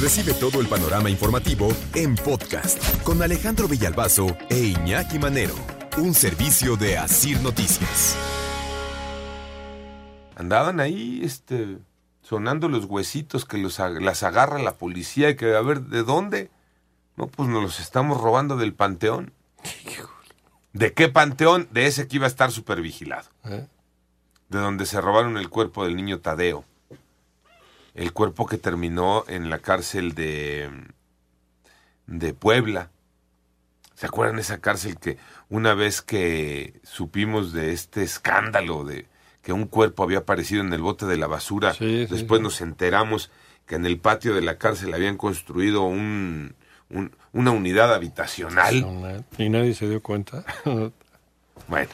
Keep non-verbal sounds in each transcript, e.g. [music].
Recibe todo el panorama informativo en podcast con Alejandro Villalbazo e Iñaki Manero, un servicio de Asir Noticias. Andaban ahí, este, sonando los huesitos que los, las agarra la policía y que a ver de dónde. No, pues nos los estamos robando del panteón. ¿De qué panteón? De ese que iba a estar super vigilado. ¿Eh? De donde se robaron el cuerpo del niño Tadeo. El cuerpo que terminó en la cárcel de, de Puebla. ¿Se acuerdan de esa cárcel que una vez que supimos de este escándalo de que un cuerpo había aparecido en el bote de la basura, Sí, sí, después sí. nos enteramos que en el patio de la cárcel habían construido un, un- una unidad habitacional? Y nadie se dio cuenta. [laughs] Bueno.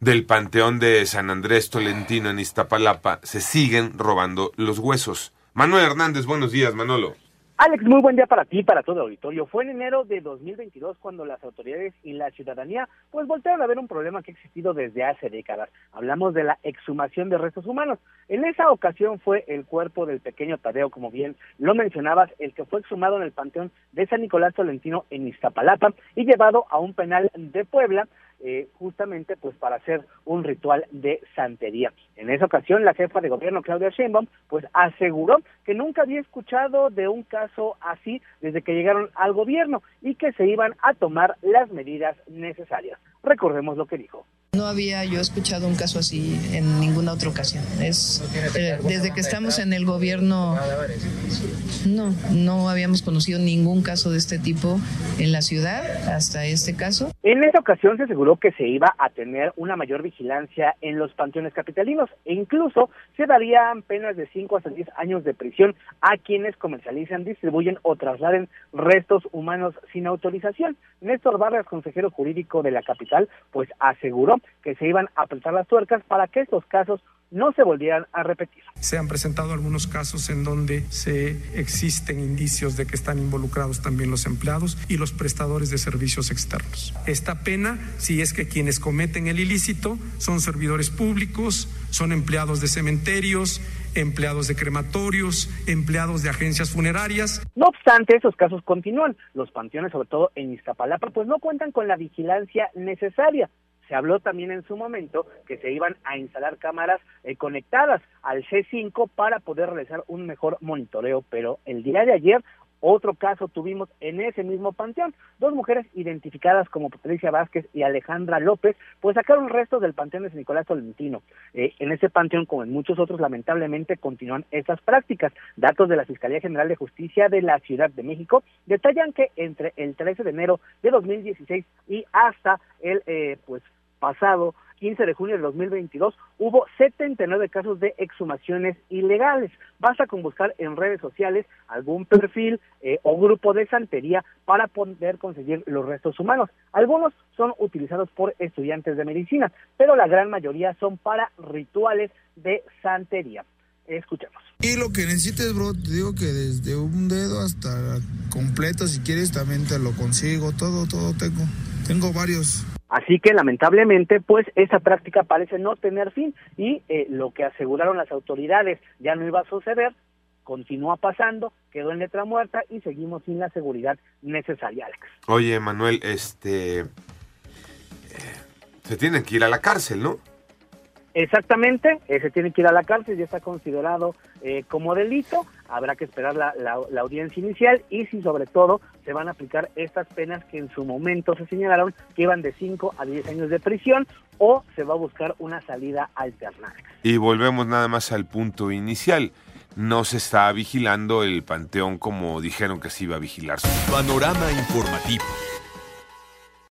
Del panteón de San Andrés Tolentino en Iztapalapa se siguen robando los huesos. Manuel Hernández, buenos días, Manolo. Alex, muy buen día para ti y para todo el auditorio. Fue en enero de 2022 cuando las autoridades y la ciudadanía pues voltearon a ver un problema que ha existido desde hace décadas. Hablamos de la exhumación de restos humanos. En esa ocasión fue el cuerpo del pequeño Tadeo, como bien lo mencionabas, el que fue exhumado en el panteón de San Nicolás Tolentino en Iztapalapa y llevado a un penal de Puebla eh, justamente pues para hacer un ritual de santería. En esa ocasión la jefa de gobierno Claudia Sheinbaum pues aseguró que nunca había escuchado de un caso así desde que llegaron al gobierno y que se iban a tomar las medidas necesarias. Recordemos lo que dijo. No había yo escuchado un caso así en ninguna otra ocasión. Es eh, desde que estamos en el gobierno no no habíamos conocido ningún caso de este tipo en la ciudad hasta este caso. En esa ocasión se aseguró que se iba a tener una mayor vigilancia en los panteones capitalinos e incluso se darían penas de 5 hasta 10 años de prisión a quienes comercializan, distribuyen o trasladen restos humanos sin autorización. Néstor Vargas, consejero jurídico de la capital, pues aseguró que se iban a apretar las tuercas para que estos casos no se volvieran a repetir. Se han presentado algunos casos en donde se existen indicios de que están involucrados también los empleados y los prestadores de servicios externos. Esta pena, si es que quienes cometen el ilícito son servidores públicos, son empleados de cementerios, empleados de crematorios, empleados de agencias funerarias. No obstante, esos casos continúan. Los panteones, sobre todo en Iztapalapa, pues no cuentan con la vigilancia necesaria. Se habló también en su momento que se iban a instalar cámaras eh, conectadas al C5 para poder realizar un mejor monitoreo, pero el día de ayer otro caso tuvimos en ese mismo panteón. Dos mujeres identificadas como Patricia Vázquez y Alejandra López, pues sacaron restos del panteón de San Nicolás Tolentino. Eh, en ese panteón, como en muchos otros, lamentablemente continúan estas prácticas. Datos de la Fiscalía General de Justicia de la Ciudad de México detallan que entre el 13 de enero de 2016 y hasta el eh, pues pasado 15 de junio de 2022 hubo 79 casos de exhumaciones ilegales. Basta con buscar en redes sociales algún perfil eh, o grupo de santería para poder conseguir los restos humanos. Algunos son utilizados por estudiantes de medicina, pero la gran mayoría son para rituales de santería. Escuchemos. Y lo que necesites, bro, te digo que desde un dedo hasta completo, si quieres, también te lo consigo. Todo, todo tengo. Tengo varios. Así que lamentablemente, pues esa práctica parece no tener fin y eh, lo que aseguraron las autoridades ya no iba a suceder, continúa pasando, quedó en letra muerta y seguimos sin la seguridad necesaria, Alex. Oye, Manuel, este... eh, se tienen que ir a la cárcel, ¿no? Exactamente, ese tiene que ir a la cárcel, ya está considerado eh, como delito, habrá que esperar la, la, la audiencia inicial y si sobre todo se van a aplicar estas penas que en su momento se señalaron que iban de 5 a 10 años de prisión o se va a buscar una salida alterna. Y volvemos nada más al punto inicial. No se está vigilando el panteón como dijeron que se iba a vigilar. Panorama informativo.